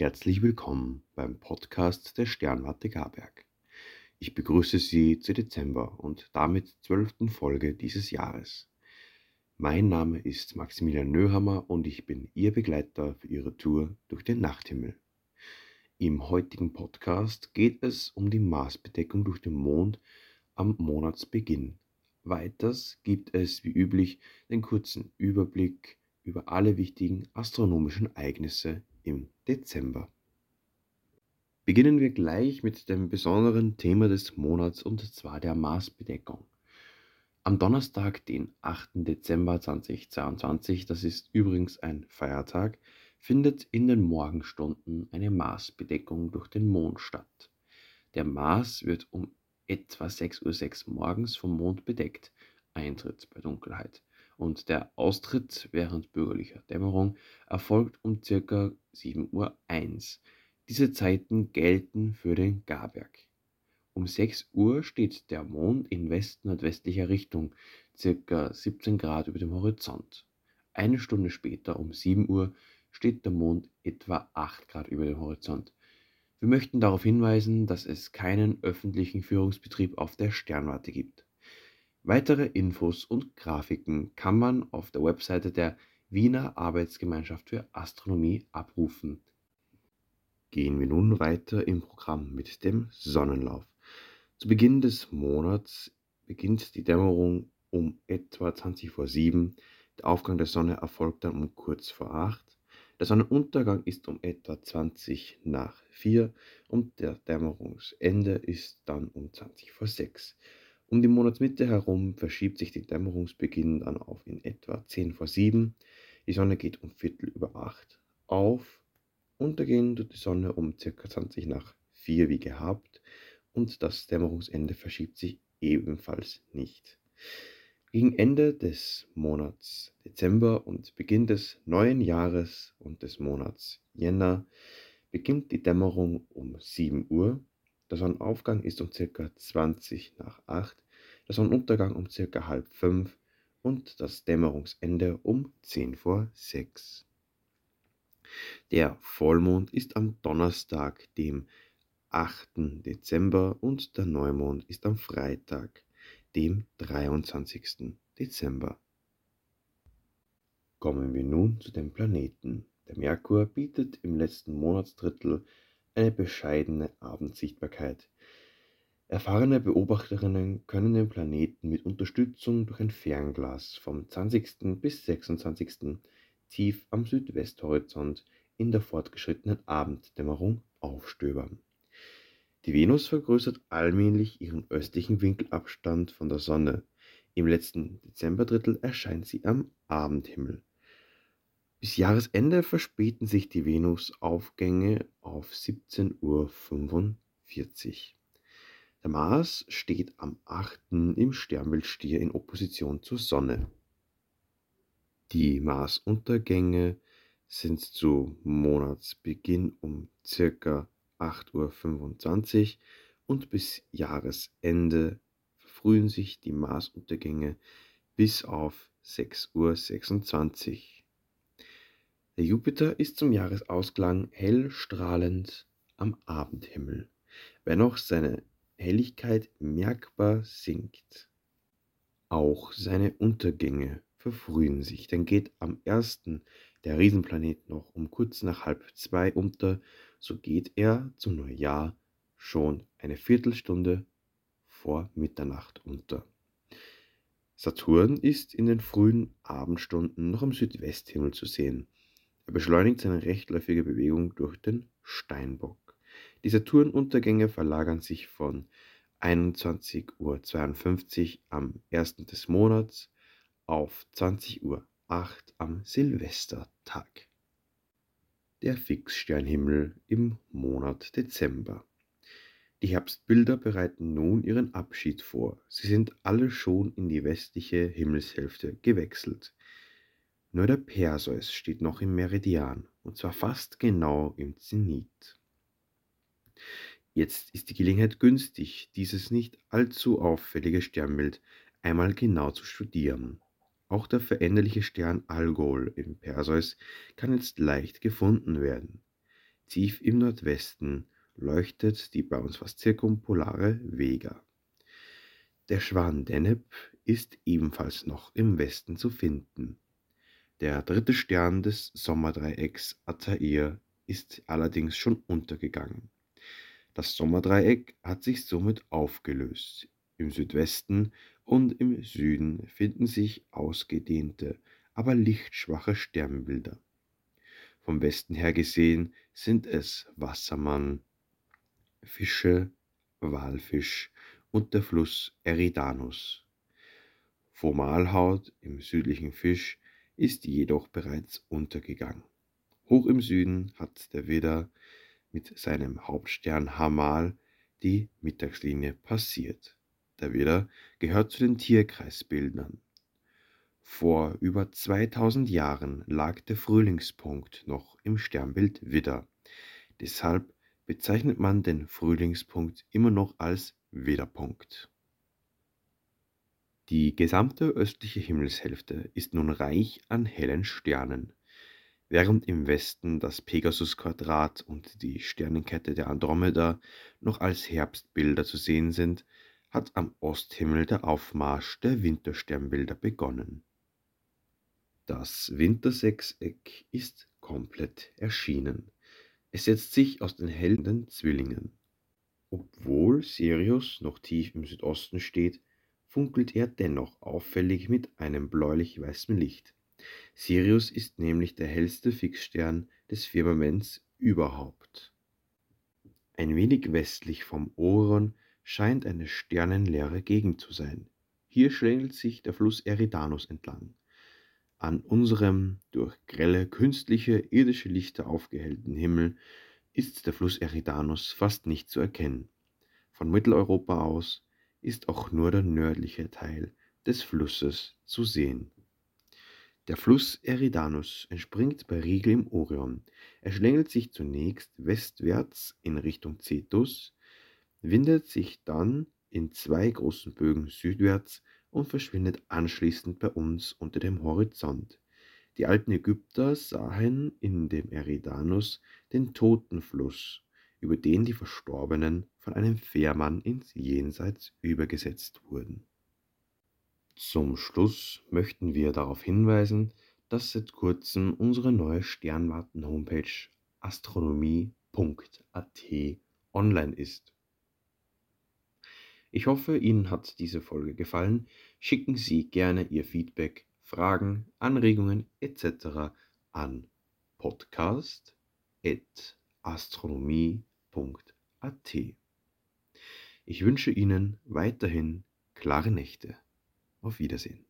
Herzlich willkommen beim Podcast der Sternwarte Garberg. Ich begrüße Sie zur Dezember und damit zwölften Folge dieses Jahres. Mein Name ist Maximilian Nöhammer und ich bin Ihr Begleiter für Ihre Tour durch den Nachthimmel. Im heutigen Podcast geht es um die Marsbedeckung durch den Mond am Monatsbeginn. Weiters gibt es wie üblich den kurzen Überblick über alle wichtigen astronomischen Ereignisse im Dezember. Beginnen wir gleich mit dem besonderen Thema des Monats und zwar der Marsbedeckung. Am Donnerstag, den 8. Dezember 2022, das ist übrigens ein Feiertag, findet in den Morgenstunden eine Marsbedeckung durch den Mond statt. Der Mars wird um etwa 6.06 Uhr morgens vom Mond bedeckt, Eintritt bei Dunkelheit. Und der Austritt während bürgerlicher Dämmerung erfolgt um ca. 7.01 Uhr. Diese Zeiten gelten für den Garberg. Um 6 Uhr steht der Mond in west-nordwestlicher Richtung, circa 17 Grad über dem Horizont. Eine Stunde später, um 7 Uhr, steht der Mond etwa 8 Grad über dem Horizont. Wir möchten darauf hinweisen, dass es keinen öffentlichen Führungsbetrieb auf der Sternwarte gibt. Weitere Infos und Grafiken kann man auf der Webseite der Wiener Arbeitsgemeinschaft für Astronomie abrufen. Gehen wir nun weiter im Programm mit dem Sonnenlauf. Zu Beginn des Monats beginnt die Dämmerung um etwa 20 vor 7. Der Aufgang der Sonne erfolgt dann um kurz vor 8. Der Sonnenuntergang ist um etwa 20 nach 4 und der Dämmerungsende ist dann um 20 vor 6. Um die Monatsmitte herum verschiebt sich der Dämmerungsbeginn dann auf in etwa 10 vor 7. Die Sonne geht um Viertel über 8 auf. Untergehen tut die Sonne um ca. 20 nach 4 wie gehabt und das Dämmerungsende verschiebt sich ebenfalls nicht. Gegen Ende des Monats Dezember und Beginn des neuen Jahres und des Monats Jänner beginnt die Dämmerung um 7 Uhr. Der Sonnenaufgang ist um ca. 20 nach 8, der Sonnenuntergang um ca. halb 5 und das Dämmerungsende um 10 vor 6. Der Vollmond ist am Donnerstag, dem 8. Dezember und der Neumond ist am Freitag, dem 23. Dezember. Kommen wir nun zu den Planeten. Der Merkur bietet im letzten Monatsdrittel eine bescheidene Abendsichtbarkeit. Erfahrene Beobachterinnen können den Planeten mit Unterstützung durch ein Fernglas vom 20. bis 26. tief am Südwesthorizont in der fortgeschrittenen Abenddämmerung aufstöbern. Die Venus vergrößert allmählich ihren östlichen Winkelabstand von der Sonne. Im letzten Dezemberdrittel erscheint sie am Abendhimmel. Bis Jahresende verspäten sich die Venusaufgänge auf 17.45 Uhr. Der Mars steht am 8. im Sternbild Stier in Opposition zur Sonne. Die Marsuntergänge sind zu Monatsbeginn um ca. 8.25 Uhr und bis Jahresende verfrühen sich die Marsuntergänge bis auf 6.26 Uhr. Der Jupiter ist zum Jahresausklang hell strahlend am Abendhimmel, wenn auch seine Helligkeit merkbar sinkt. Auch seine Untergänge verfrühen sich, dann geht am 1. der Riesenplanet noch um kurz nach halb zwei unter so geht er zum Neujahr schon eine Viertelstunde vor Mitternacht unter. Saturn ist in den frühen Abendstunden noch am Südwesthimmel zu sehen. Er beschleunigt seine rechtläufige Bewegung durch den Steinbock. Die Saturnuntergänge verlagern sich von 21.52 Uhr am 1. des Monats auf 20.08 Uhr am Silvestertag der Fixsternhimmel im Monat Dezember. Die Herbstbilder bereiten nun ihren Abschied vor. Sie sind alle schon in die westliche Himmelshälfte gewechselt. Nur der Perseus steht noch im Meridian, und zwar fast genau im Zenit. Jetzt ist die Gelegenheit günstig, dieses nicht allzu auffällige Sternbild einmal genau zu studieren. Auch der veränderliche Stern Algol im Perseus kann jetzt leicht gefunden werden. Tief im Nordwesten leuchtet die bei uns fast zirkumpolare Vega. Der Schwan Deneb ist ebenfalls noch im Westen zu finden. Der dritte Stern des Sommerdreiecks Altair ist allerdings schon untergegangen. Das Sommerdreieck hat sich somit aufgelöst. Im Südwesten und im Süden finden sich ausgedehnte, aber lichtschwache Sternbilder. Vom Westen her gesehen sind es Wassermann, Fische, Walfisch und der Fluss Eridanus. Formalhaut im südlichen Fisch ist jedoch bereits untergegangen. Hoch im Süden hat der Widder mit seinem Hauptstern Hamal die Mittagslinie passiert. Der Widder gehört zu den Tierkreisbildern. Vor über 2000 Jahren lag der Frühlingspunkt noch im Sternbild Widder. Deshalb bezeichnet man den Frühlingspunkt immer noch als Widderpunkt. Die gesamte östliche Himmelshälfte ist nun reich an hellen Sternen. Während im Westen das Pegasus-Quadrat und die Sternenkette der Andromeda noch als Herbstbilder zu sehen sind, hat am Osthimmel der Aufmarsch der Wintersternbilder begonnen. Das Wintersechseck ist komplett erschienen. Es setzt sich aus den hellen Zwillingen. Obwohl Sirius noch tief im Südosten steht, funkelt er dennoch auffällig mit einem bläulich-weißen Licht. Sirius ist nämlich der hellste Fixstern des Firmaments überhaupt. Ein wenig westlich vom Orion scheint eine sternenleere Gegend zu sein. Hier schlängelt sich der Fluss Eridanus entlang. An unserem durch grelle künstliche irdische Lichter aufgehellten Himmel ist der Fluss Eridanus fast nicht zu erkennen. Von Mitteleuropa aus ist auch nur der nördliche Teil des Flusses zu sehen. Der Fluss Eridanus entspringt bei Rigel im Orion. Er schlängelt sich zunächst westwärts in Richtung Cetus, windet sich dann in zwei großen Bögen südwärts und verschwindet anschließend bei uns unter dem Horizont. Die alten Ägypter sahen in dem Eridanus den Totenfluss, über den die Verstorbenen von einem Fährmann ins Jenseits übergesetzt wurden. Zum Schluss möchten wir darauf hinweisen, dass seit kurzem unsere neue Sternwarten-Homepage astronomie.at online ist. Ich hoffe, Ihnen hat diese Folge gefallen. Schicken Sie gerne Ihr Feedback, Fragen, Anregungen etc. an podcast.astronomie.at. Ich wünsche Ihnen weiterhin klare Nächte. Auf Wiedersehen.